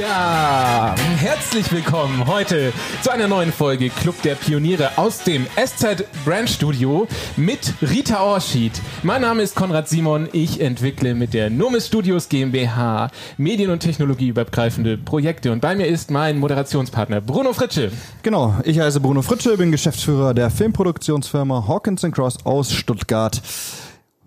Ja, herzlich willkommen heute zu einer neuen Folge Club der Pioniere aus dem SZ Brand Studio mit Rita Orschied. Mein Name ist Konrad Simon. Ich entwickle mit der Nomis Studios GmbH Medien- und Technologieübergreifende Projekte und bei mir ist mein Moderationspartner Bruno Fritsche. Genau, ich heiße Bruno Fritsche, bin Geschäftsführer der Filmproduktionsfirma Hawkins Cross aus Stuttgart.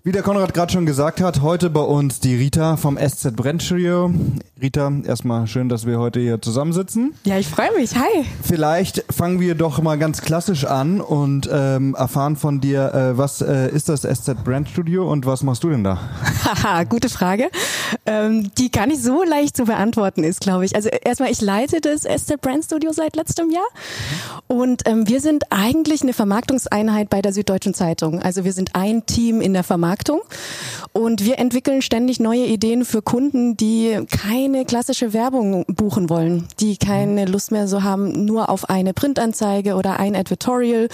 Wie der Konrad gerade schon gesagt hat, heute bei uns die Rita vom SZ Brand Studio. Rita, erstmal schön, dass wir heute hier zusammensitzen. Ja, ich freue mich. Hi. Vielleicht fangen wir doch mal ganz klassisch an und ähm, erfahren von dir, äh, was äh, ist das SZ Brand Studio und was machst du denn da? Haha, gute Frage, ähm, die gar nicht so leicht zu beantworten ist, glaube ich. Also erstmal, ich leite das SZ Brand Studio seit letztem Jahr und ähm, wir sind eigentlich eine Vermarktungseinheit bei der Süddeutschen Zeitung. Also wir sind ein Team in der Vermarktung und wir entwickeln ständig neue Ideen für Kunden, die keine klassische Werbung buchen wollen, die keine Lust mehr so haben, nur auf eine Printanzeige oder ein Advertorial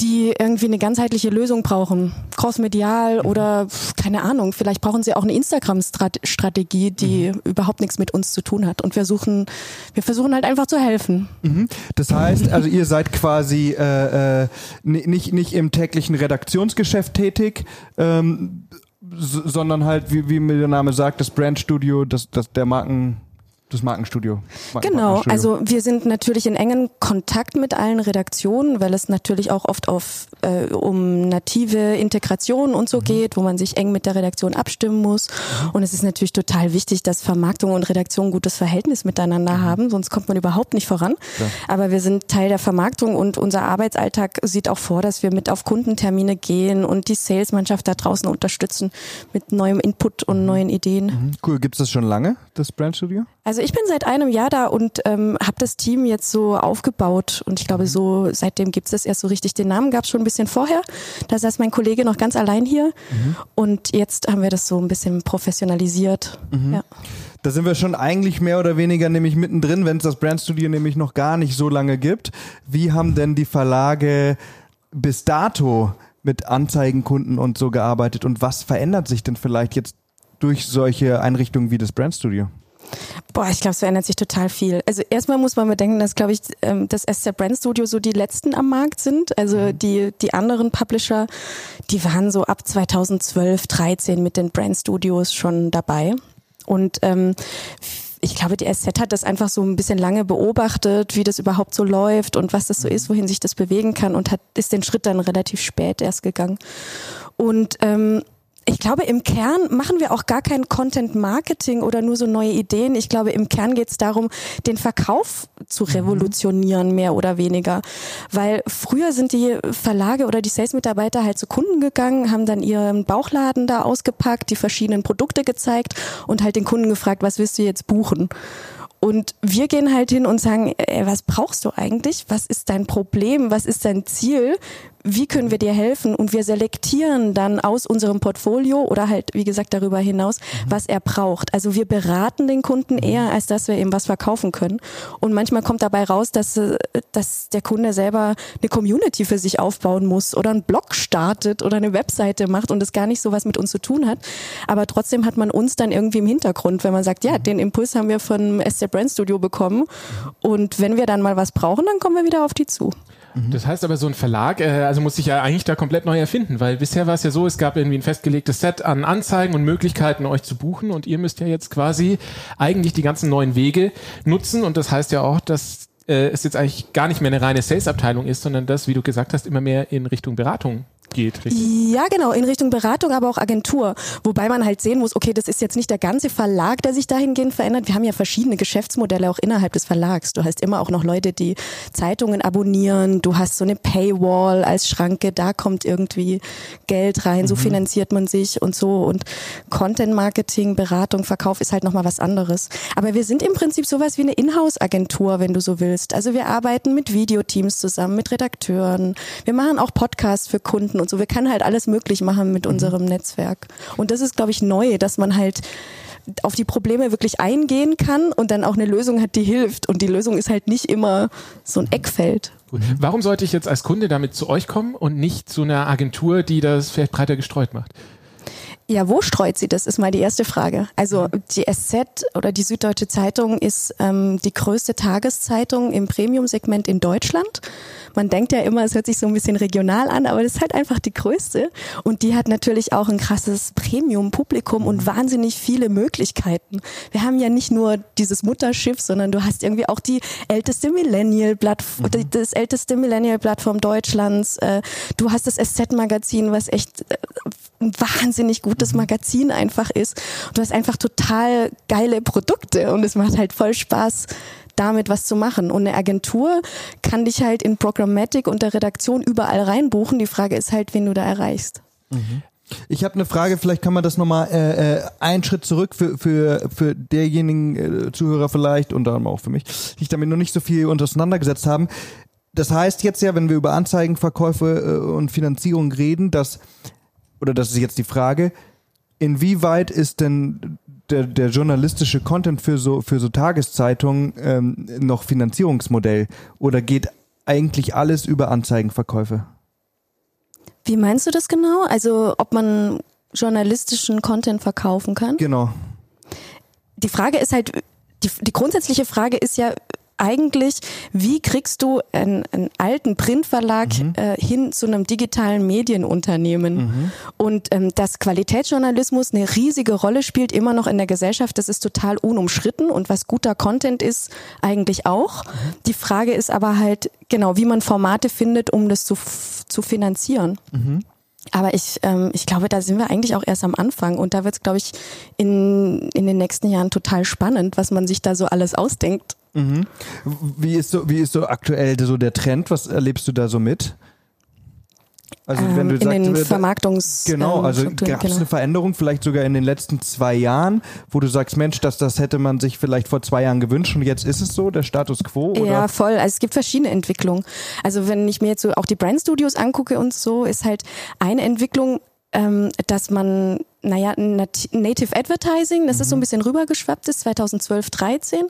die irgendwie eine ganzheitliche Lösung brauchen, crossmedial oder keine Ahnung, vielleicht brauchen sie auch eine Instagram-Strategie, die mhm. überhaupt nichts mit uns zu tun hat. Und wir suchen, wir versuchen halt einfach zu helfen. Mhm. Das heißt, also ihr seid quasi äh, äh, nicht, nicht im täglichen Redaktionsgeschäft tätig, ähm, sondern halt, wie, wie mir der Name sagt, das Brandstudio, das, das der Marken das Markenstudio. Marken genau, also wir sind natürlich in engen Kontakt mit allen Redaktionen, weil es natürlich auch oft auf äh, um native Integration und so mhm. geht, wo man sich eng mit der Redaktion abstimmen muss. Mhm. Und es ist natürlich total wichtig, dass Vermarktung und Redaktion ein gutes Verhältnis miteinander mhm. haben, sonst kommt man überhaupt nicht voran. Ja. Aber wir sind Teil der Vermarktung und unser Arbeitsalltag sieht auch vor, dass wir mit auf Kundentermine gehen und die Salesmannschaft da draußen unterstützen mit neuem Input und mhm. neuen Ideen. Mhm. Cool, gibt es das schon lange, das Brandstudio? Also ich bin seit einem Jahr da und ähm, habe das Team jetzt so aufgebaut und ich glaube mhm. so seitdem gibt es das erst so richtig. Den Namen gab es schon ein bisschen vorher. Da saß mein Kollege noch ganz allein hier mhm. und jetzt haben wir das so ein bisschen professionalisiert. Mhm. Ja. Da sind wir schon eigentlich mehr oder weniger nämlich mittendrin, wenn es das Brandstudio nämlich noch gar nicht so lange gibt. Wie haben denn die Verlage bis dato mit Anzeigenkunden und so gearbeitet und was verändert sich denn vielleicht jetzt durch solche Einrichtungen wie das Brandstudio? Boah, ich glaube, es verändert sich total viel. Also erstmal muss man bedenken, dass, glaube ich, ähm, das SZ Brand Studio so die letzten am Markt sind. Also mhm. die, die anderen Publisher, die waren so ab 2012, 13 mit den Brand Studios schon dabei. Und ähm, ich glaube, die SZ hat das einfach so ein bisschen lange beobachtet, wie das überhaupt so läuft und was das so ist, wohin sich das bewegen kann und hat ist den Schritt dann relativ spät erst gegangen. Und ähm, ich glaube, im Kern machen wir auch gar kein Content Marketing oder nur so neue Ideen. Ich glaube, im Kern geht es darum, den Verkauf zu mhm. revolutionieren, mehr oder weniger. Weil früher sind die Verlage oder die Sales-Mitarbeiter halt zu Kunden gegangen, haben dann ihren Bauchladen da ausgepackt, die verschiedenen Produkte gezeigt und halt den Kunden gefragt, was willst du jetzt buchen? Und wir gehen halt hin und sagen, ey, was brauchst du eigentlich? Was ist dein Problem? Was ist dein Ziel? wie können wir dir helfen? Und wir selektieren dann aus unserem Portfolio oder halt, wie gesagt, darüber hinaus, mhm. was er braucht. Also wir beraten den Kunden eher, als dass wir ihm was verkaufen können. Und manchmal kommt dabei raus, dass, äh, dass der Kunde selber eine Community für sich aufbauen muss oder einen Blog startet oder eine Webseite macht und es gar nicht so was mit uns zu tun hat. Aber trotzdem hat man uns dann irgendwie im Hintergrund, wenn man sagt, ja, mhm. den Impuls haben wir von SC Brand Studio bekommen. Und wenn wir dann mal was brauchen, dann kommen wir wieder auf die zu. Mhm. Das heißt aber, so ein Verlag, äh, also muss sich ja eigentlich da komplett neu erfinden, weil bisher war es ja so, es gab irgendwie ein festgelegtes Set an Anzeigen und Möglichkeiten, euch zu buchen und ihr müsst ja jetzt quasi eigentlich die ganzen neuen Wege nutzen und das heißt ja auch, dass äh, es jetzt eigentlich gar nicht mehr eine reine Sales-Abteilung ist, sondern das, wie du gesagt hast, immer mehr in Richtung Beratung geht, richtig? Ja, genau, in Richtung Beratung, aber auch Agentur. Wobei man halt sehen muss, okay, das ist jetzt nicht der ganze Verlag, der sich dahingehend verändert. Wir haben ja verschiedene Geschäftsmodelle auch innerhalb des Verlags. Du hast immer auch noch Leute, die Zeitungen abonnieren. Du hast so eine Paywall als Schranke, da kommt irgendwie Geld rein, so mhm. finanziert man sich und so. Und Content Marketing, Beratung, Verkauf ist halt nochmal was anderes. Aber wir sind im Prinzip sowas wie eine Inhouse-Agentur, wenn du so willst. Also wir arbeiten mit Videoteams zusammen, mit Redakteuren. Wir machen auch Podcasts für Kunden Kunden und so. Wir können halt alles möglich machen mit mhm. unserem Netzwerk. Und das ist, glaube ich, neu, dass man halt auf die Probleme wirklich eingehen kann und dann auch eine Lösung hat, die hilft. Und die Lösung ist halt nicht immer so ein Eckfeld. Gut. Warum sollte ich jetzt als Kunde damit zu euch kommen und nicht zu einer Agentur, die das vielleicht breiter gestreut macht? Ja, wo streut sie das, ist mal die erste Frage. Also die SZ oder die Süddeutsche Zeitung ist ähm, die größte Tageszeitung im Premium-Segment in Deutschland. Man denkt ja immer, es hört sich so ein bisschen regional an, aber das ist halt einfach die größte. Und die hat natürlich auch ein krasses Premium-Publikum und wahnsinnig viele Möglichkeiten. Wir haben ja nicht nur dieses Mutterschiff, sondern du hast irgendwie auch die älteste Millennial-Plattform, mhm. das älteste Millennial-Plattform Deutschlands. Äh, du hast das SZ-Magazin, was echt äh, wahnsinnig gutes. Magazin einfach ist. Und du hast einfach total geile Produkte und es macht halt voll Spaß, damit was zu machen. Und eine Agentur kann dich halt in Programmatic und der Redaktion überall reinbuchen. Die Frage ist halt, wen du da erreichst. Mhm. Ich habe eine Frage, vielleicht kann man das nochmal äh, äh, einen Schritt zurück für, für, für derjenigen äh, Zuhörer vielleicht und dann auch für mich, die sich damit noch nicht so viel auseinandergesetzt haben. Das heißt jetzt ja, wenn wir über Anzeigenverkäufe äh, und Finanzierung reden, dass oder das ist jetzt die Frage, inwieweit ist denn der, der journalistische Content für so, für so Tageszeitungen ähm, noch Finanzierungsmodell oder geht eigentlich alles über Anzeigenverkäufe? Wie meinst du das genau? Also ob man journalistischen Content verkaufen kann? Genau. Die Frage ist halt, die, die grundsätzliche Frage ist ja, eigentlich, wie kriegst du einen, einen alten Printverlag mhm. äh, hin zu einem digitalen Medienunternehmen? Mhm. Und ähm, dass Qualitätsjournalismus eine riesige Rolle spielt, immer noch in der Gesellschaft, das ist total unumschritten und was guter Content ist, eigentlich auch. Mhm. Die Frage ist aber halt, genau, wie man Formate findet, um das zu, zu finanzieren. Mhm. Aber ich, ähm, ich glaube, da sind wir eigentlich auch erst am Anfang und da wird es, glaube ich, in, in den nächsten Jahren total spannend, was man sich da so alles ausdenkt. Mhm. Wie ist so, wie ist so aktuell so der Trend? Was erlebst du da so mit? Also wenn du ähm, in sagst, den Vermarktungs genau, also gab es genau. eine Veränderung vielleicht sogar in den letzten zwei Jahren, wo du sagst, Mensch, das, das hätte man sich vielleicht vor zwei Jahren gewünscht und jetzt ist es so, der Status quo? Oder? Ja, voll. Also es gibt verschiedene Entwicklungen. Also wenn ich mir jetzt so auch die Brand Studios angucke und so, ist halt eine Entwicklung, ähm, dass man naja, Native Advertising, das mhm. ist so ein mhm. bisschen rübergeschwappt ist, 2012, 13.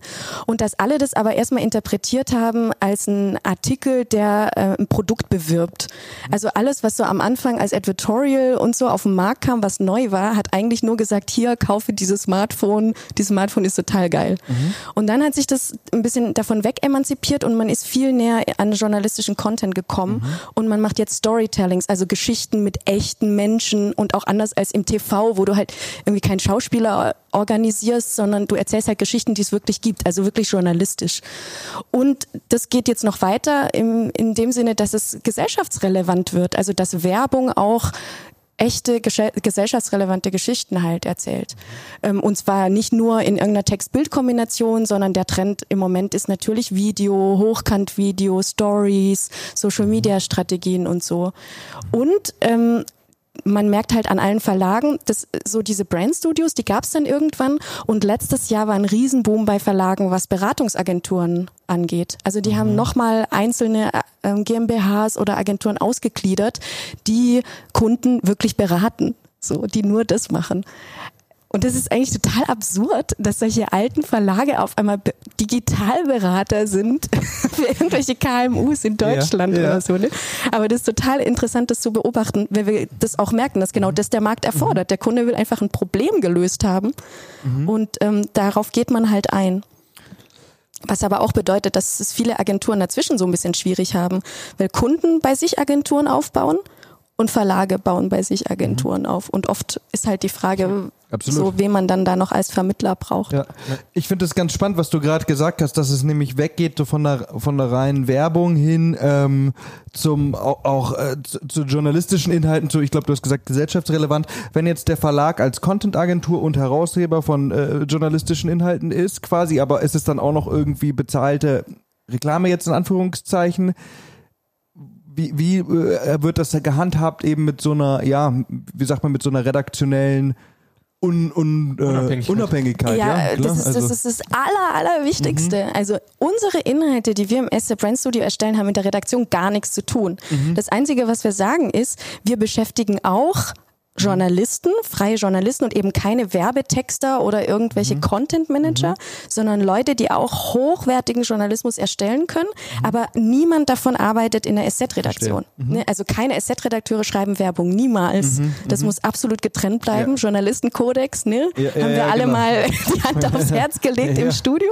Und dass alle das aber erstmal interpretiert haben als ein Artikel, der äh, ein Produkt bewirbt. Mhm. Also alles, was so am Anfang als Advertorial und so auf den Markt kam, was neu war, hat eigentlich nur gesagt, hier, kaufe dieses Smartphone, dieses Smartphone ist total geil. Mhm. Und dann hat sich das ein bisschen davon weg emanzipiert und man ist viel näher an journalistischen Content gekommen mhm. und man macht jetzt Storytellings, also Geschichten mit echten Menschen und auch anders als im TV wo du halt irgendwie keinen Schauspieler organisierst, sondern du erzählst halt Geschichten, die es wirklich gibt, also wirklich journalistisch. Und das geht jetzt noch weiter im, in dem Sinne, dass es gesellschaftsrelevant wird, also dass Werbung auch echte gesellschaftsrelevante Geschichten halt erzählt. Ähm, und zwar nicht nur in irgendeiner Text-Bild-Kombination, sondern der Trend im Moment ist natürlich Video, Hochkant-Video, Stories, Social-Media-Strategien und so. Und ähm, man merkt halt an allen Verlagen, dass so diese Brand-Studios, die gab es dann irgendwann und letztes Jahr war ein Riesenboom bei Verlagen, was Beratungsagenturen angeht. Also die mhm. haben nochmal einzelne äh, GmbHs oder Agenturen ausgegliedert, die Kunden wirklich beraten, so die nur das machen. Und das ist eigentlich total absurd, dass solche alten Verlage auf einmal Digitalberater sind für irgendwelche KMUs in Deutschland ja, ja. oder so. Ne? Aber das ist total interessant, das zu beobachten, weil wir das auch merken, dass genau das der Markt erfordert. Der Kunde will einfach ein Problem gelöst haben mhm. und ähm, darauf geht man halt ein. Was aber auch bedeutet, dass es viele Agenturen dazwischen so ein bisschen schwierig haben, weil Kunden bei sich Agenturen aufbauen und Verlage bauen bei sich Agenturen mhm. auf. Und oft ist halt die Frage, Absolut. so wen man dann da noch als Vermittler braucht. Ja. Ich finde es ganz spannend, was du gerade gesagt hast, dass es nämlich weggeht von der von der reinen Werbung hin ähm, zum auch, auch äh, zu, zu, journalistischen Inhalten, zu ich glaube, du hast gesagt gesellschaftsrelevant. Wenn jetzt der Verlag als Content-Agentur und Herausgeber von äh, journalistischen Inhalten ist, quasi, aber ist es dann auch noch irgendwie bezahlte Reklame jetzt in Anführungszeichen? Wie, wie äh, wird das gehandhabt eben mit so einer, ja, wie sagt man, mit so einer redaktionellen Un, un, äh, Unabhängigkeit. Unabhängigkeit. Ja, ja das, ist, also. das ist das Aller, Allerwichtigste. Mhm. Also unsere Inhalte, die wir im SC Brand Studio erstellen, haben mit der Redaktion gar nichts zu tun. Mhm. Das Einzige, was wir sagen, ist, wir beschäftigen auch Journalisten, freie Journalisten und eben keine Werbetexter oder irgendwelche mhm. Content Manager, mhm. sondern Leute, die auch hochwertigen Journalismus erstellen können, mhm. aber niemand davon arbeitet in der SZ-Redaktion. Mhm. Ne? Also keine SZ-Redakteure schreiben Werbung, niemals. Mhm. Das mhm. muss absolut getrennt bleiben. Ja. Journalistenkodex, ne? Ja, ja, Haben wir alle genau. mal die Hand aufs Herz gelegt im Studium.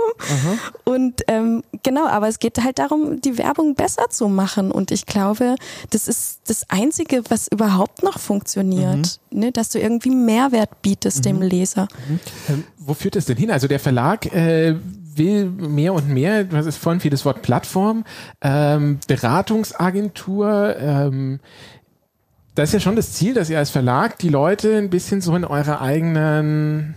Und ähm, genau, aber es geht halt darum, die Werbung besser zu machen. Und ich glaube, das ist das Einzige, was überhaupt noch funktioniert ne, dass du irgendwie Mehrwert bietest mhm. dem Leser. Mhm. Ähm, wo führt das denn hin? Also der Verlag äh, will mehr und mehr, was ist vorhin vieles Wort Plattform, ähm, Beratungsagentur, ähm, das ist ja schon das Ziel, dass ihr als Verlag die Leute ein bisschen so in eurer eigenen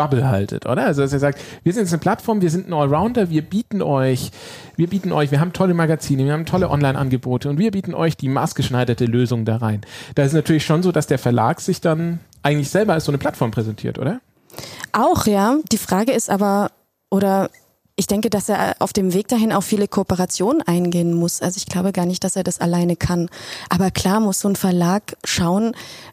Bubble haltet, oder? Also dass ihr sagt, wir sind jetzt eine Plattform, wir sind ein Allrounder, wir bieten euch, wir bieten euch, wir haben tolle Magazine, wir haben tolle Online-Angebote und wir bieten euch die maßgeschneiderte Lösung da rein. Da ist natürlich schon so, dass der Verlag sich dann eigentlich selber als so eine Plattform präsentiert, oder? Auch, ja. Die Frage ist aber, oder ich denke, dass er auf dem Weg dahin auch viele Kooperationen eingehen muss. Also ich glaube gar nicht, dass er das alleine kann. Aber klar muss so ein Verlag schauen,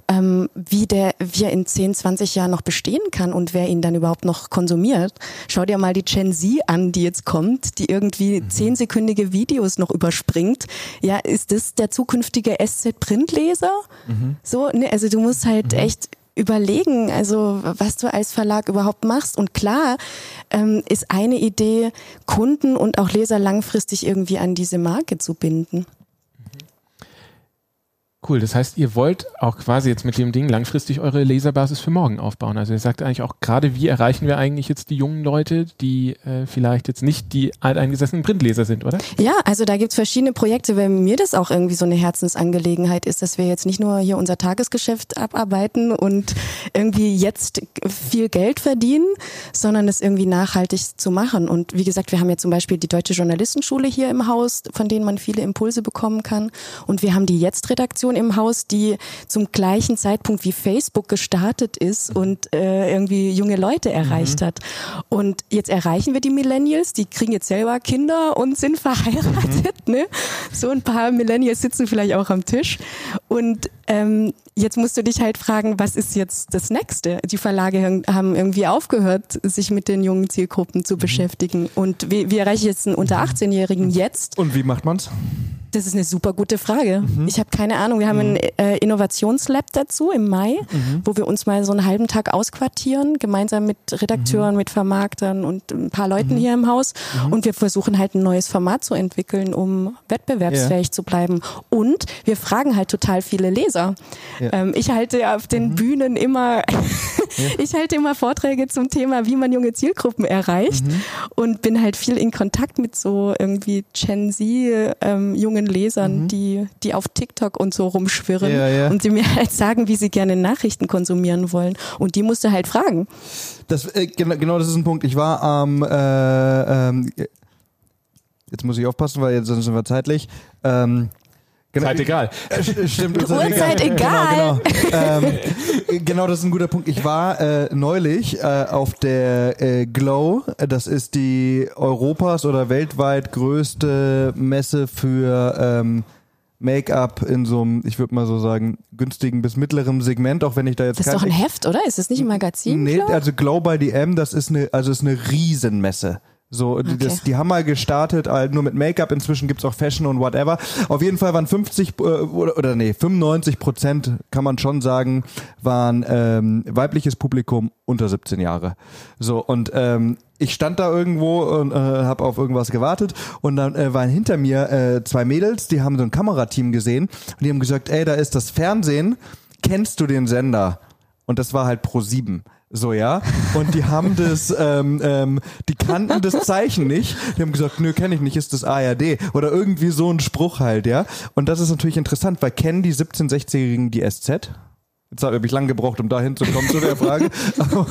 ähm, wie der, wie er in 10, 20 Jahren noch bestehen kann und wer ihn dann überhaupt noch konsumiert. Schau dir mal die Gen Z an, die jetzt kommt, die irgendwie mhm. zehnsekündige Videos noch überspringt. Ja, ist das der zukünftige SZ-Printleser? Mhm. So, ne, also du musst halt mhm. echt überlegen, also was du als Verlag überhaupt machst. Und klar ähm, ist eine Idee, Kunden und auch Leser langfristig irgendwie an diese Marke zu binden. Cool, das heißt, ihr wollt auch quasi jetzt mit dem Ding langfristig eure Leserbasis für morgen aufbauen. Also ihr sagt eigentlich auch gerade, wie erreichen wir eigentlich jetzt die jungen Leute, die äh, vielleicht jetzt nicht die alteingesessenen Printleser sind, oder? Ja, also da gibt's verschiedene Projekte, weil mir das auch irgendwie so eine Herzensangelegenheit ist, dass wir jetzt nicht nur hier unser Tagesgeschäft abarbeiten und irgendwie jetzt viel Geld verdienen, sondern es irgendwie nachhaltig zu machen. Und wie gesagt, wir haben ja zum Beispiel die Deutsche Journalistenschule hier im Haus, von denen man viele Impulse bekommen kann. Und wir haben die Jetzt-Redaktion im Haus, die zum gleichen Zeitpunkt wie Facebook gestartet ist und äh, irgendwie junge Leute erreicht mhm. hat. Und jetzt erreichen wir die Millennials, die kriegen jetzt selber Kinder und sind verheiratet. Mhm. Ne? So ein paar Millennials sitzen vielleicht auch am Tisch. Und ähm, jetzt musst du dich halt fragen, was ist jetzt das Nächste? Die Verlage haben irgendwie aufgehört, sich mit den jungen Zielgruppen zu mhm. beschäftigen. Und wie, wie erreiche ich jetzt einen unter 18-Jährigen mhm. jetzt? Und wie macht man's? Das ist eine super gute Frage. Mhm. Ich habe keine Ahnung. Wir haben mhm. ein äh, Innovationslab dazu im Mai, mhm. wo wir uns mal so einen halben Tag ausquartieren, gemeinsam mit Redakteuren, mhm. mit Vermarktern und ein paar Leuten mhm. hier im Haus. Mhm. Und wir versuchen halt ein neues Format zu entwickeln, um wettbewerbsfähig yeah. zu bleiben. Und wir fragen halt total viele Leser. Ja. Ähm, ich halte auf den Bühnen immer, ich halte immer Vorträge zum Thema, wie man junge Zielgruppen erreicht und bin halt viel in Kontakt mit so irgendwie Gen Z, ähm, junge jungen Lesern, mhm. die, die auf TikTok und so rumschwirren ja, ja. und sie mir halt sagen, wie sie gerne Nachrichten konsumieren wollen. Und die musst du halt fragen. Das, äh, genau, genau das ist ein Punkt. Ich war am, äh, ähm, jetzt muss ich aufpassen, weil jetzt sind wir zeitlich. Ähm, Genau, Zeit egal. Äh, stimmt. Uhrzeit egal. Genau, genau. ähm, genau, das ist ein guter Punkt. Ich war äh, neulich äh, auf der äh, Glow. Das ist die Europas oder weltweit größte Messe für ähm, Make-up in so einem, ich würde mal so sagen, günstigen bis mittleren Segment, auch wenn ich da jetzt. Das ist doch ein Heft, oder? Ist das nicht ein Magazin? Nee, also Glow by DM, das ist eine, also ist eine Riesenmesse. So, okay. das, die haben mal gestartet, halt nur mit Make-up, inzwischen gibt's auch Fashion und whatever. Auf jeden Fall waren 50 äh, oder, oder nee, 95 Prozent, kann man schon sagen, waren ähm, weibliches Publikum unter 17 Jahre. So, und ähm, ich stand da irgendwo und äh, habe auf irgendwas gewartet und dann äh, waren hinter mir äh, zwei Mädels, die haben so ein Kamerateam gesehen und die haben gesagt, ey, da ist das Fernsehen, kennst du den Sender? Und das war halt Pro 7. So, ja. Und die haben das, ähm, ähm, die kannten das Zeichen nicht. Die haben gesagt, nö, kenne ich nicht, ist das ARD. Oder irgendwie so ein Spruch halt, ja. Und das ist natürlich interessant, weil kennen die 17-, 16-Jährigen die SZ? Jetzt habe ich lange gebraucht, um da hinzukommen zu der Frage. Aber,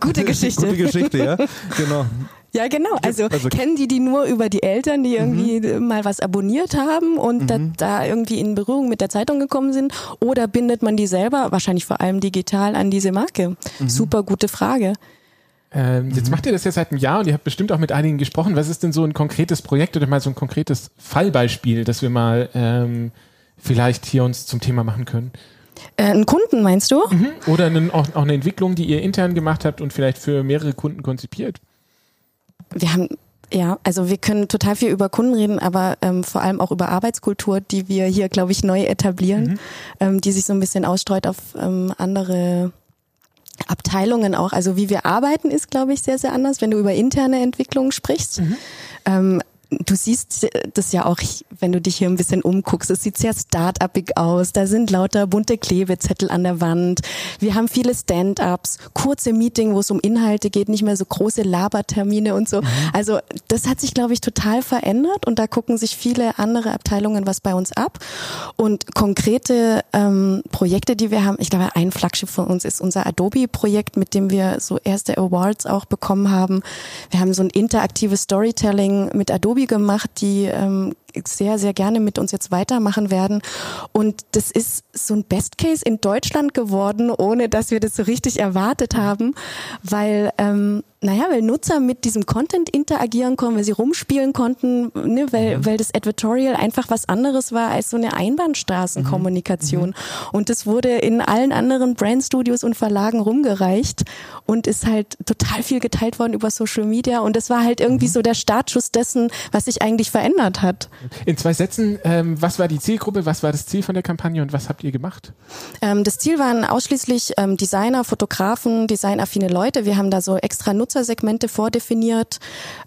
gute Geschichte. Gute Geschichte, ja. Genau. Ja, genau. Also, also, kennen die die nur über die Eltern, die irgendwie mhm. mal was abonniert haben und mhm. da, da, irgendwie in Berührung mit der Zeitung gekommen sind? Oder bindet man die selber, wahrscheinlich vor allem digital, an diese Marke? Mhm. Super gute Frage. Ähm, jetzt mhm. macht ihr das ja seit einem Jahr und ihr habt bestimmt auch mit einigen gesprochen. Was ist denn so ein konkretes Projekt oder mal so ein konkretes Fallbeispiel, das wir mal ähm, vielleicht hier uns zum Thema machen können? Äh, einen Kunden meinst du? Mhm. Oder einen, auch, auch eine Entwicklung, die ihr intern gemacht habt und vielleicht für mehrere Kunden konzipiert? Wir haben ja, also wir können total viel über Kunden reden, aber ähm, vor allem auch über Arbeitskultur, die wir hier, glaube ich, neu etablieren, mhm. ähm, die sich so ein bisschen ausstreut auf ähm, andere Abteilungen auch. Also wie wir arbeiten ist, glaube ich, sehr, sehr anders, wenn du über interne Entwicklungen sprichst. Mhm. Ähm, du siehst das ja auch, wenn du dich hier ein bisschen umguckst. Es sieht sehr start-upig aus. Da sind lauter bunte Klebezettel an der Wand. Wir haben viele Stand-ups, kurze Meeting, wo es um Inhalte geht, nicht mehr so große Labertermine und so. Mhm. Also das hat sich, glaube ich, total verändert und da gucken sich viele andere Abteilungen was bei uns ab. Und konkrete ähm, Projekte, die wir haben, ich glaube, ein Flaggschiff von uns ist unser Adobe-Projekt, mit dem wir so erste Awards auch bekommen haben. Wir haben so ein interaktives Storytelling mit Adobe Adobe gemacht, die ähm, sehr, sehr gerne mit uns jetzt weitermachen werden. Und das ist so ein Best Case in Deutschland geworden, ohne dass wir das so richtig erwartet haben, weil ähm, naja, weil Nutzer mit diesem Content interagieren konnten, weil sie rumspielen konnten, ne, weil, mhm. weil das Advertorial einfach was anderes war als so eine Einbahnstraßenkommunikation. Mhm. Und das wurde in allen anderen Brandstudios und Verlagen rumgereicht und ist halt total viel geteilt worden über Social Media. Und das war halt irgendwie mhm. so der Startschuss dessen, was sich eigentlich verändert hat. In zwei Sätzen, ähm, was war die Zielgruppe, was war das Ziel von der Kampagne und was habt ihr gemacht? Ähm, das Ziel waren ausschließlich ähm, Designer, Fotografen, designaffine Leute. Wir haben da so extra Nutzersegmente vordefiniert,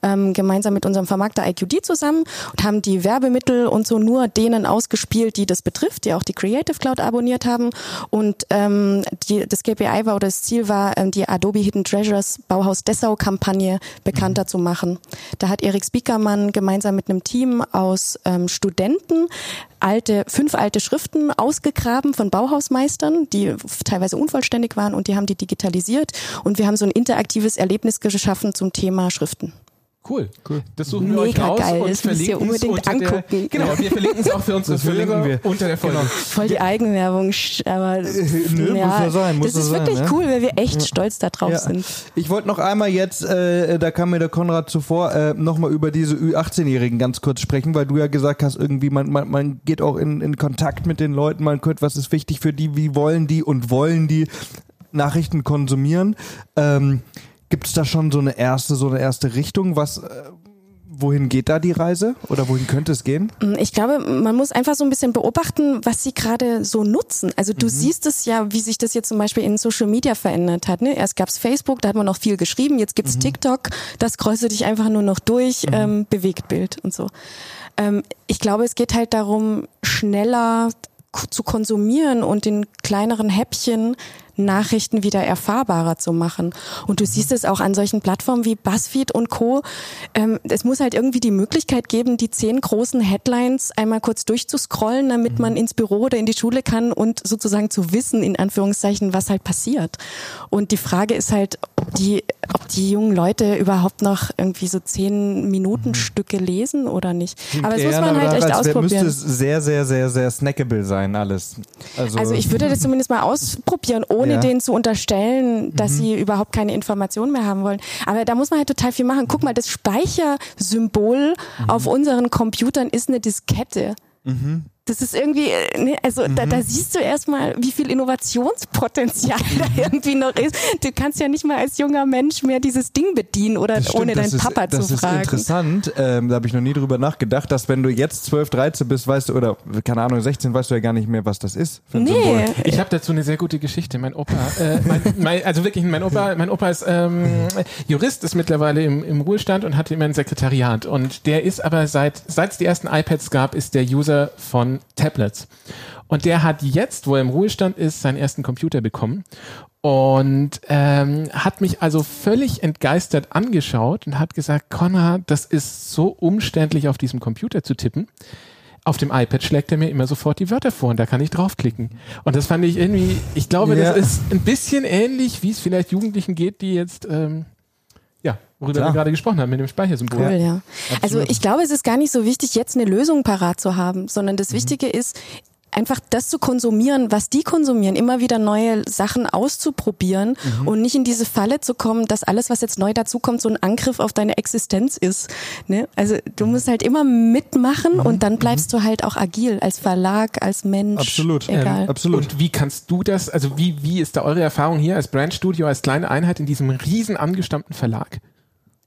ähm, gemeinsam mit unserem Vermarkter IQD zusammen und haben die Werbemittel und so nur denen ausgespielt, die das betrifft, die auch die Creative Cloud abonniert haben. Und ähm, die, das KPI war oder das Ziel war, ähm, die Adobe Hidden Treasures Bauhaus Dessau Kampagne bekannter mhm. zu machen. Da hat Erik Spiekermann gemeinsam mit einem Team aus aus ähm, Studenten alte, fünf alte Schriften ausgegraben von Bauhausmeistern, die teilweise unvollständig waren und die haben die digitalisiert und wir haben so ein interaktives Erlebnis geschaffen zum Thema Schriften. Cool, cool. Das suchen Mega wir euch raus geil. und das müsst ihr unbedingt angucken. Der, genau, wir verlinken es auch für unsere Hörer wir. unter der Folge. Genau. Voll die Eigenwerbung, aber Nö, ja, muss ja sein, muss das ist sein, wirklich ja? cool, weil wir echt ja. stolz darauf ja. sind. Ich wollte noch einmal jetzt, äh, da kam mir der Konrad zuvor, äh, nochmal über diese Ü18-Jährigen ganz kurz sprechen, weil du ja gesagt hast, irgendwie man, man, man geht auch in, in Kontakt mit den Leuten, man guckt, was ist wichtig für die, wie wollen die und wollen die Nachrichten konsumieren. Ähm, Gibt es da schon so eine erste, so eine erste Richtung, was äh, wohin geht da die Reise oder wohin könnte es gehen? Mm, ich glaube, man muss einfach so ein bisschen beobachten, was sie gerade so nutzen. Also du mhm. siehst es ja, wie sich das jetzt zum Beispiel in Social Media verändert hat. Ne? Erst gab es Facebook, da hat man noch viel geschrieben, jetzt gibt's mhm. TikTok, das kreuzt dich einfach nur noch durch, mhm. ähm, Bewegtbild und so. Ähm, ich glaube, es geht halt darum, schneller zu konsumieren und in kleineren Häppchen Nachrichten wieder erfahrbarer zu machen. Und du siehst es auch an solchen Plattformen wie BuzzFeed und Co. Ähm, es muss halt irgendwie die Möglichkeit geben, die zehn großen Headlines einmal kurz durchzuscrollen, damit man ins Büro oder in die Schule kann und sozusagen zu wissen, in Anführungszeichen, was halt passiert. Und die Frage ist halt, ob die, ob die jungen Leute überhaupt noch irgendwie so zehn Minuten mhm. Stücke lesen oder nicht. Aber das muss man halt echt ausprobieren. Müsste es sehr, sehr, sehr, sehr snackable sein, alles. Also, also ich würde das zumindest mal ausprobieren, ohne ja. denen zu unterstellen, dass mhm. sie überhaupt keine Informationen mehr haben wollen. Aber da muss man halt total viel machen. Guck mal, das Speichersymbol mhm. auf unseren Computern ist eine Diskette. Mhm. Das ist irgendwie, äh, ne, also mhm. da, da siehst du erstmal, wie viel Innovationspotenzial da mhm. irgendwie noch ist. Du kannst ja nicht mal als junger Mensch mehr dieses Ding bedienen oder stimmt, ohne deinen Papa ist, zu fragen. Das ist interessant, ähm, da habe ich noch nie drüber nachgedacht, dass wenn du jetzt 12, 13 bist, weißt du, oder keine Ahnung, 16, weißt du ja gar nicht mehr, was das ist. nee. Symbol. Ich habe dazu eine sehr gute Geschichte. Mein Opa, äh, mein, mein, also wirklich, mein Opa, mein Opa ist ähm, Jurist, ist mittlerweile im, im Ruhestand und hatte immer ein Sekretariat. Und der ist aber seit, seit es die ersten iPads gab, ist der User von Tablets. Und der hat jetzt, wo er im Ruhestand ist, seinen ersten Computer bekommen und ähm, hat mich also völlig entgeistert angeschaut und hat gesagt, Connor, das ist so umständlich auf diesem Computer zu tippen. Auf dem iPad schlägt er mir immer sofort die Wörter vor und da kann ich draufklicken. Und das fand ich irgendwie, ich glaube, ja. das ist ein bisschen ähnlich, wie es vielleicht Jugendlichen geht, die jetzt ähm, worüber Klar. wir gerade gesprochen haben, mit dem Speichersymbol. Cool, ja. Also ich glaube, es ist gar nicht so wichtig, jetzt eine Lösung parat zu haben, sondern das mhm. Wichtige ist, einfach das zu konsumieren, was die konsumieren, immer wieder neue Sachen auszuprobieren mhm. und nicht in diese Falle zu kommen, dass alles, was jetzt neu dazukommt, so ein Angriff auf deine Existenz ist. Ne? Also du musst halt immer mitmachen mhm. und dann bleibst mhm. du halt auch agil als Verlag, als Mensch. Absolut, egal. Ähm, absolut. Und wie kannst du das, also wie, wie ist da eure Erfahrung hier als Brandstudio, als kleine Einheit in diesem riesen angestammten Verlag?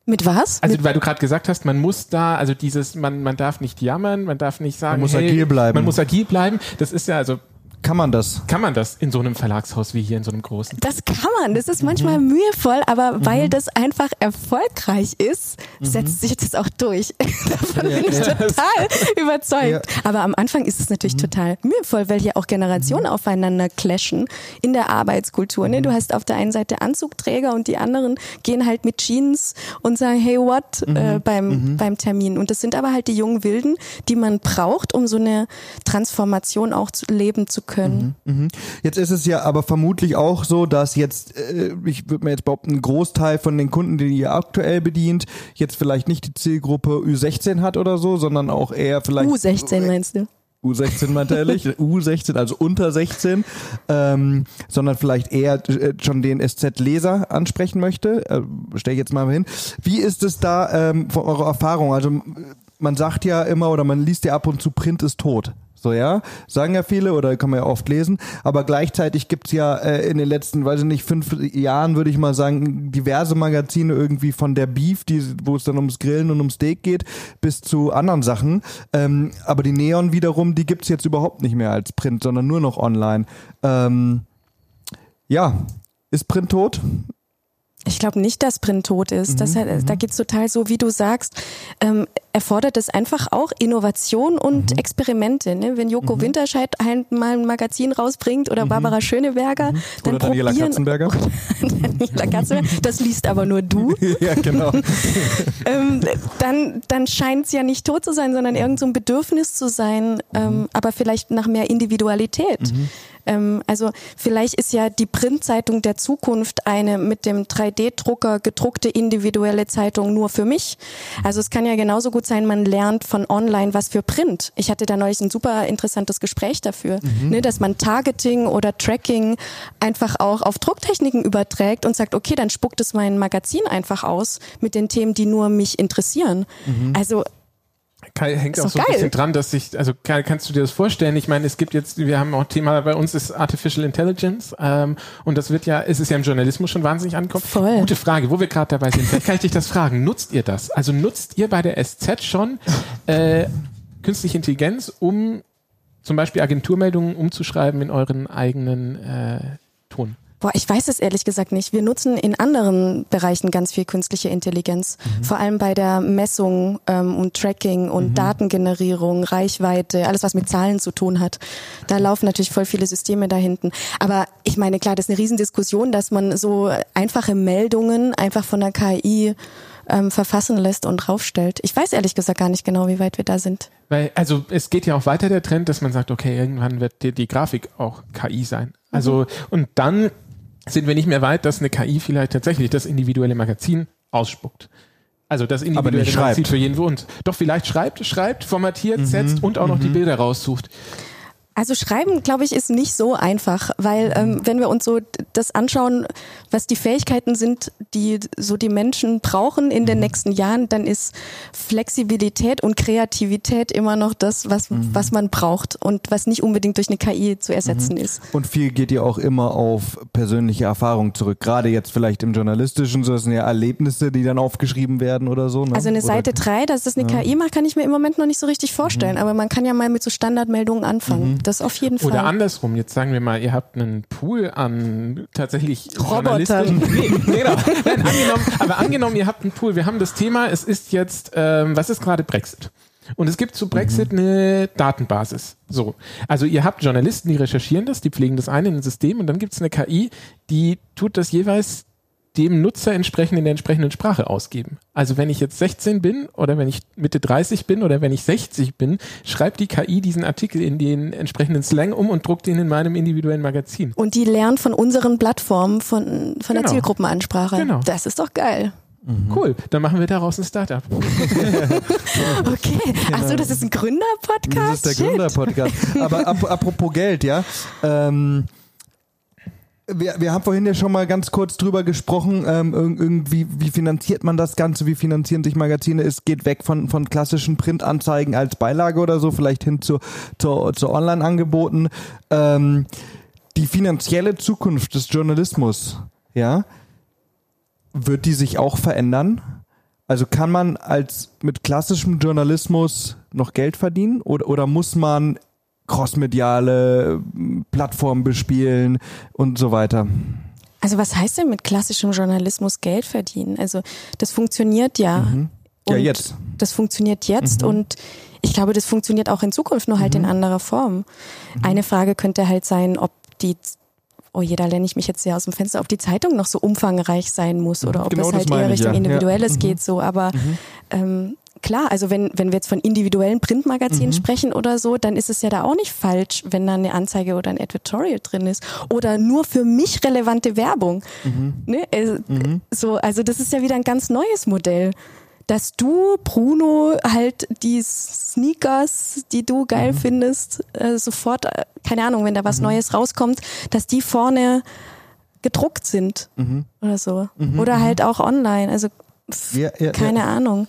Mit was? Also Mit weil du gerade gesagt hast, man muss da, also dieses, man, man darf nicht jammern, man darf nicht sagen, man muss hey, agil bleiben. Man muss agil bleiben. Das ist ja also kann man das? Kann man das in so einem Verlagshaus wie hier in so einem großen? Das kann man. Das ist manchmal mhm. mühevoll, aber mhm. weil das einfach erfolgreich ist, mhm. setzt sich das auch durch. Davon bin ich total überzeugt. Ja. Aber am Anfang ist es natürlich mhm. total mühevoll, weil hier auch Generationen mhm. aufeinander clashen in der Arbeitskultur. Ne? Du hast auf der einen Seite Anzugträger und die anderen gehen halt mit Jeans und sagen, hey, what, äh, beim, beim Termin. Und das sind aber halt die jungen Wilden, die man braucht, um so eine Transformation auch zu leben zu können. Mhm, mh. Jetzt ist es ja aber vermutlich auch so, dass jetzt, äh, ich würde mir jetzt behaupten, ein Großteil von den Kunden, die ihr aktuell bedient, jetzt vielleicht nicht die Zielgruppe Ü16 hat oder so, sondern auch eher vielleicht. U16 meinst du? U16 meinte ehrlich, U16, also unter 16, ähm, sondern vielleicht eher äh, schon den SZ-Leser ansprechen möchte. Äh, Stell ich jetzt mal hin. Wie ist es da ähm, von eurer Erfahrung? Also man sagt ja immer oder man liest ja ab und zu, Print ist tot. So, ja, sagen ja viele oder kann man ja oft lesen, aber gleichzeitig gibt's ja äh, in den letzten, weiß ich nicht, fünf Jahren, würde ich mal sagen, diverse Magazine irgendwie von der Beef, wo es dann ums Grillen und ums Steak geht, bis zu anderen Sachen. Ähm, aber die Neon wiederum, die gibt's jetzt überhaupt nicht mehr als Print, sondern nur noch online. Ähm, ja, ist Print tot? Ich glaube nicht, dass Print tot ist. Mhm, das, da mhm. geht's total so, wie du sagst. Ähm, erfordert es einfach auch Innovation und mhm. Experimente. Ne? Wenn Joko mhm. Winterscheid mal ein Magazin rausbringt oder mhm. Barbara Schöneberger, mhm. dann oder Daniela Katzenberger. Daniela Katzenberger. Das liest aber nur du. ja, genau. ähm, dann dann scheint es ja nicht tot zu sein, sondern irgend so ein Bedürfnis zu sein, ähm, aber vielleicht nach mehr Individualität. Ähm, also vielleicht ist ja die Printzeitung der Zukunft eine mit dem 3D-Drucker gedruckte individuelle Zeitung nur für mich. Also es kann ja genauso gut sein, man lernt von online was für Print. Ich hatte da neulich ein super interessantes Gespräch dafür, mhm. ne, dass man Targeting oder Tracking einfach auch auf Drucktechniken überträgt und sagt, okay, dann spuckt es mein Magazin einfach aus mit den Themen, die nur mich interessieren. Mhm. Also Kai, hängt auch so geil. ein bisschen dran, dass sich, also Kai, kannst du dir das vorstellen? Ich meine, es gibt jetzt, wir haben auch Thema bei uns ist Artificial Intelligence ähm, und das wird ja, es ist ja im Journalismus schon wahnsinnig angekommen. Voll. Gute Frage, wo wir gerade dabei sind. Vielleicht kann ich dich das fragen. Nutzt ihr das? Also nutzt ihr bei der SZ schon äh, künstliche Intelligenz, um zum Beispiel Agenturmeldungen umzuschreiben in euren eigenen äh, Ton? Boah, ich weiß es ehrlich gesagt nicht. Wir nutzen in anderen Bereichen ganz viel künstliche Intelligenz. Mhm. Vor allem bei der Messung ähm, und Tracking und mhm. Datengenerierung, Reichweite, alles was mit Zahlen zu tun hat. Da laufen natürlich voll viele Systeme da hinten. Aber ich meine, klar, das ist eine Riesendiskussion, dass man so einfache Meldungen einfach von der KI ähm, verfassen lässt und draufstellt. Ich weiß ehrlich gesagt gar nicht genau, wie weit wir da sind. Weil, also es geht ja auch weiter der Trend, dass man sagt, okay, irgendwann wird die, die Grafik auch KI sein. Also, mhm. und dann sind wir nicht mehr weit, dass eine KI vielleicht tatsächlich das individuelle Magazin ausspuckt. Also das individuelle Magazin für jeden uns. Doch vielleicht schreibt, schreibt, formatiert, mhm. setzt und auch noch die mhm. Bilder raussucht. Also schreiben, glaube ich, ist nicht so einfach, weil ähm, wenn wir uns so das anschauen, was die Fähigkeiten sind, die so die Menschen brauchen in den mhm. nächsten Jahren, dann ist Flexibilität und Kreativität immer noch das, was, mhm. was man braucht und was nicht unbedingt durch eine KI zu ersetzen mhm. ist. Und viel geht ja auch immer auf persönliche Erfahrungen zurück. Gerade jetzt vielleicht im Journalistischen, so das sind ja Erlebnisse, die dann aufgeschrieben werden oder so. Ne? Also eine oder? Seite 3, dass das eine ja. KI macht, kann ich mir im Moment noch nicht so richtig vorstellen. Mhm. Aber man kann ja mal mit so Standardmeldungen anfangen. Das auf jeden Fall. Oder andersrum, jetzt sagen wir mal, ihr habt einen Pool an tatsächlich Roboter. Nee, nee, genau. Nein, angenommen, aber angenommen, ihr habt einen Pool. Wir haben das Thema, es ist jetzt, ähm, was ist gerade Brexit? Und es gibt zu Brexit mhm. eine Datenbasis. So. Also ihr habt Journalisten, die recherchieren das, die pflegen das ein in ein System und dann gibt es eine KI, die tut das jeweils dem Nutzer entsprechend in der entsprechenden Sprache ausgeben. Also wenn ich jetzt 16 bin oder wenn ich Mitte 30 bin oder wenn ich 60 bin, schreibt die KI diesen Artikel in den entsprechenden Slang um und druckt ihn in meinem individuellen Magazin. Und die lernt von unseren Plattformen, von, von genau. der Zielgruppenansprache. Genau. Das ist doch geil. Cool, dann machen wir daraus ein Startup. Okay. Achso, das ist ein Gründerpodcast? Das ist der. Gründerpodcast. Aber ap apropos Geld, ja. Ähm, wir, wir haben vorhin ja schon mal ganz kurz drüber gesprochen, ähm, irg- irgendwie, wie finanziert man das Ganze, wie finanzieren sich Magazine? Es geht weg von, von klassischen Printanzeigen als Beilage oder so, vielleicht hin zu, zu, zu Online-Angeboten. Ähm, die finanzielle Zukunft des Journalismus, ja, wird die sich auch verändern? Also kann man als mit klassischem Journalismus noch Geld verdienen oder, oder muss man crossmediale Plattformen bespielen und so weiter? Also was heißt denn mit klassischem Journalismus Geld verdienen? Also das funktioniert ja. Mhm. Ja, jetzt. Das funktioniert jetzt und ich glaube, das funktioniert auch in Zukunft, nur halt Mhm. in anderer Form. Eine Frage könnte halt sein, ob die, oh je, da lerne ich mich jetzt sehr aus dem Fenster, ob die Zeitung noch so umfangreich sein muss oder ob Genau es halt eher ich, Richtung ja. Individuelles Ja. Mhm. geht so. Aber ähm, klar, also wenn, wenn wir jetzt von individuellen Printmagazinen Mhm. sprechen oder so, dann ist es ja da auch nicht falsch, wenn da eine Anzeige oder ein Editorial drin ist. Oder nur für mich relevante Werbung. Mhm. Ne? Also, so, also das ist ja wieder ein ganz neues Modell. Dass du, Bruno, halt die Sneakers, die du geil Mhm. findest, äh, sofort, äh, keine Ahnung, wenn da was Neues rauskommt, dass die vorne gedruckt sind Mhm. oder so. Oder halt auch online. Also pff, Ja, ja, keine ja. Ahnung.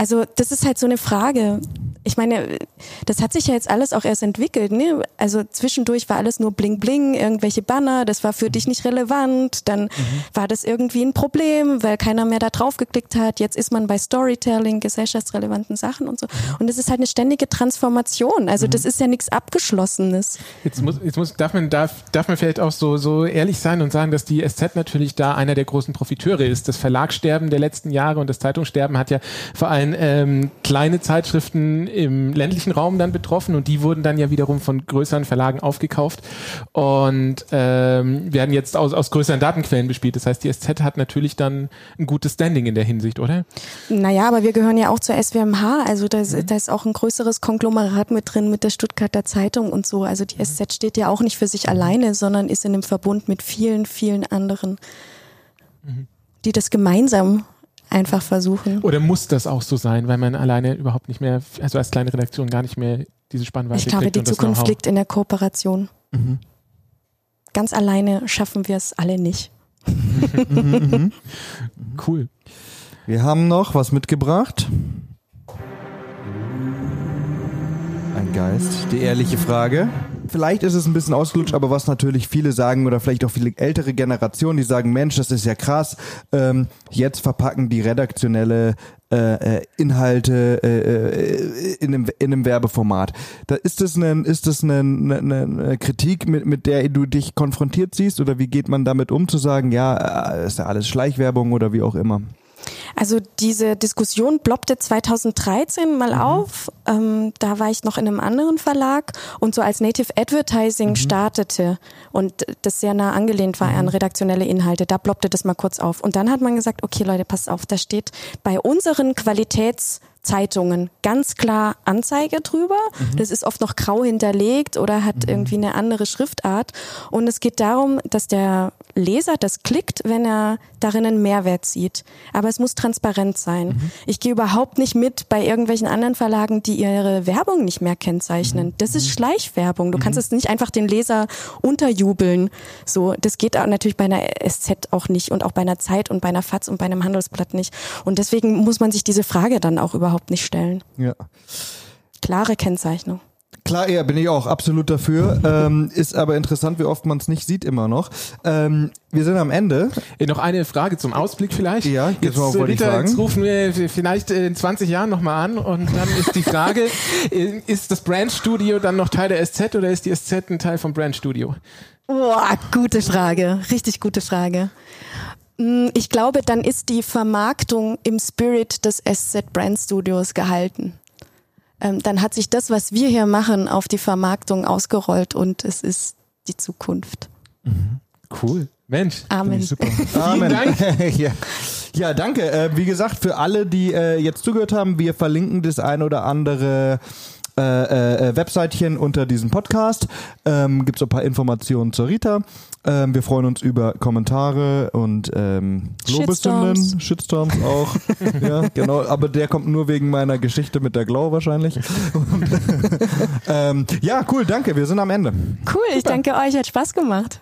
Also das ist halt so eine Frage. Ich meine, das hat sich ja jetzt alles auch erst entwickelt. Ne? Also zwischendurch war alles nur bling bling, irgendwelche Banner, das war für dich nicht relevant. Dann war das irgendwie ein Problem, weil keiner mehr da drauf geklickt hat. Jetzt ist man bei Storytelling, gesellschaftsrelevanten Sachen und so. Und es ist halt eine ständige Transformation. Also das ist ja nichts Abgeschlossenes. Jetzt muss, jetzt muss, darf man, darf, darf man vielleicht auch so, so ehrlich sein und sagen, dass die SZ natürlich da einer der großen Profiteure ist. Das Verlagssterben der letzten Jahre und das Zeitungssterben hat ja vor allem ähm, kleine Zeitschriften im ländlichen Raum dann betroffen und die wurden dann ja wiederum von größeren Verlagen aufgekauft und ähm, werden jetzt aus, aus größeren Datenquellen bespielt. Das heißt, die SZ hat natürlich dann ein gutes Standing in der Hinsicht, oder? Naja, aber wir gehören ja auch zur SWMH, also da ist, da ist auch ein größeres Konglomerat mit drin mit der Stuttgarter Zeitung und so. Also die SZ steht ja auch nicht für sich alleine, sondern ist in einem Verbund mit vielen, vielen anderen, die das gemeinsam einfach versuchen. Oder muss das auch so sein, weil man alleine überhaupt nicht mehr, also als kleine Redaktion gar nicht mehr diese Spannweite Ich glaube, kriegt die Zukunft liegt in der Kooperation. Ganz alleine schaffen wir es alle nicht. Cool. Wir haben noch was mitgebracht. Ein Geist. Die ehrliche Frage. Vielleicht ist es ein bisschen ausgelutscht, aber was natürlich viele sagen oder vielleicht auch viele ältere Generationen, die sagen, Mensch, das ist ja krass. Ähm, jetzt verpacken die redaktionelle äh, äh, Inhalte äh, äh, in, einem, in einem Werbeformat. Da ist das eine, ist das eine, eine, eine Kritik, mit, mit der du dich konfrontiert siehst oder wie geht man damit um zu sagen, ja, äh, ist ja alles Schleichwerbung oder wie auch immer? Also diese Diskussion ploppte 2013 mal Mhm. auf. Ähm, da war ich noch in einem anderen Verlag und so als Native Advertising Mhm. startete und das sehr nah angelehnt war an redaktionelle Inhalte, da ploppte das mal kurz auf. Und dann hat man gesagt, okay Leute, passt auf, da steht bei unseren Qualitätszeitungen ganz klar Anzeige drüber. Mhm. Das ist oft noch grau hinterlegt oder hat irgendwie eine andere Schriftart. Und es geht darum, dass der Leser das klickt, wenn er darin einen Mehrwert sieht. Aber es muss transparent sein. Mhm. Ich gehe überhaupt nicht mit bei irgendwelchen anderen Verlagen, die ihre Werbung nicht mehr kennzeichnen. Mhm. Das ist Schleichwerbung. Du kannst es nicht einfach den Leser unterjubeln. So, das geht auch natürlich bei einer SZ auch nicht und auch bei einer Zeit und bei einer FAZ und bei einem Handelsblatt nicht. Und deswegen muss man sich diese Frage dann auch überhaupt nicht stellen. Ja. Klare Kennzeichnung. Klar, ja, bin ich auch absolut dafür. ähm, ist aber interessant, wie oft man es nicht sieht immer noch. Ähm, wir sind am Ende. Äh, Noch eine Frage zum Ausblick vielleicht. Ja, jetzt jetzt, mal äh, Rita, fragen. jetzt rufen wir vielleicht äh, in 20 Jahren nochmal an und dann ist die Frage, äh, ist das Brandstudio dann noch Teil der SZ oder ist die SZ ein Teil vom Brandstudio? Boah, gute Frage. Richtig gute Frage. Mm, Ich glaube, dann ist die Vermarktung im Spirit des SZ Brand Studios gehalten. Ähm, dann hat sich das, was wir hier machen, auf die Vermarktung ausgerollt und es ist die Zukunft. Cool. Mensch. Amen. Super. Amen. Dank. ja. ja, danke. Äh, wie gesagt, für alle, die äh, jetzt zugehört haben, wir verlinken das ein oder andere äh, äh, Webseitchen unter diesem Podcast. Ähm, Gibt es ein paar Informationen zur Rita. Ähm, wir freuen uns über Kommentare und ähm, Lobeshymnen, Shitstorms auch. ja, genau. Aber der kommt nur wegen meiner Geschichte mit der Glow wahrscheinlich. Und, ähm, ja, cool, danke. Wir sind am Ende. Cool, ich danke euch, hat Spaß gemacht.